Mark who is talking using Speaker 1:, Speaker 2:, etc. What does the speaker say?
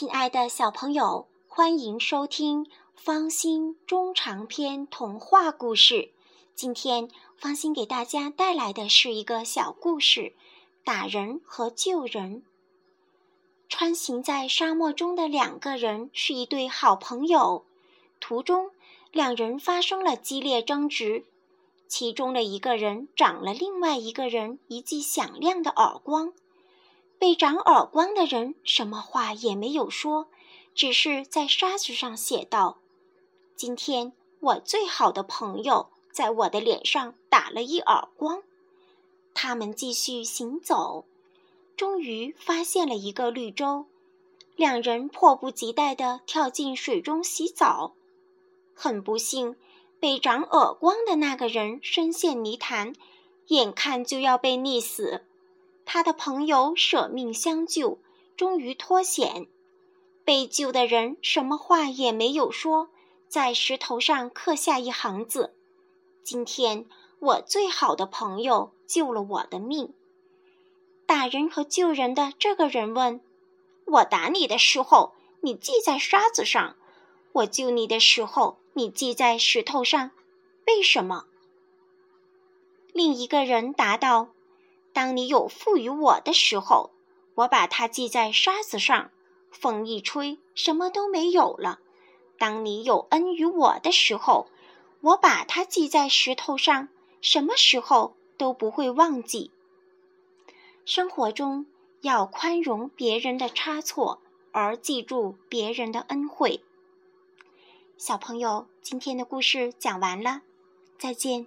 Speaker 1: 亲爱的小朋友，欢迎收听方心中长篇童话故事。今天方心给大家带来的是一个小故事：打人和救人。穿行在沙漠中的两个人是一对好朋友，途中两人发生了激烈争执，其中的一个人掌了另外一个人一记响亮的耳光。被掌耳光的人什么话也没有说，只是在沙子上写道：“今天我最好的朋友在我的脸上打了一耳光。”他们继续行走，终于发现了一个绿洲，两人迫不及待地跳进水中洗澡。很不幸，被掌耳光的那个人深陷泥潭，眼看就要被溺死。他的朋友舍命相救，终于脱险。被救的人什么话也没有说，在石头上刻下一行字：“今天我最好的朋友救了我的命。”打人和救人的这个人问：“我打你的时候，你记在沙子上；我救你的时候，你记在石头上，为什么？”另一个人答道。当你有赋予我的时候，我把它系在沙子上，风一吹，什么都没有了。当你有恩于我的时候，我把它系在石头上，什么时候都不会忘记。生活中要宽容别人的差错，而记住别人的恩惠。小朋友，今天的故事讲完了，再见。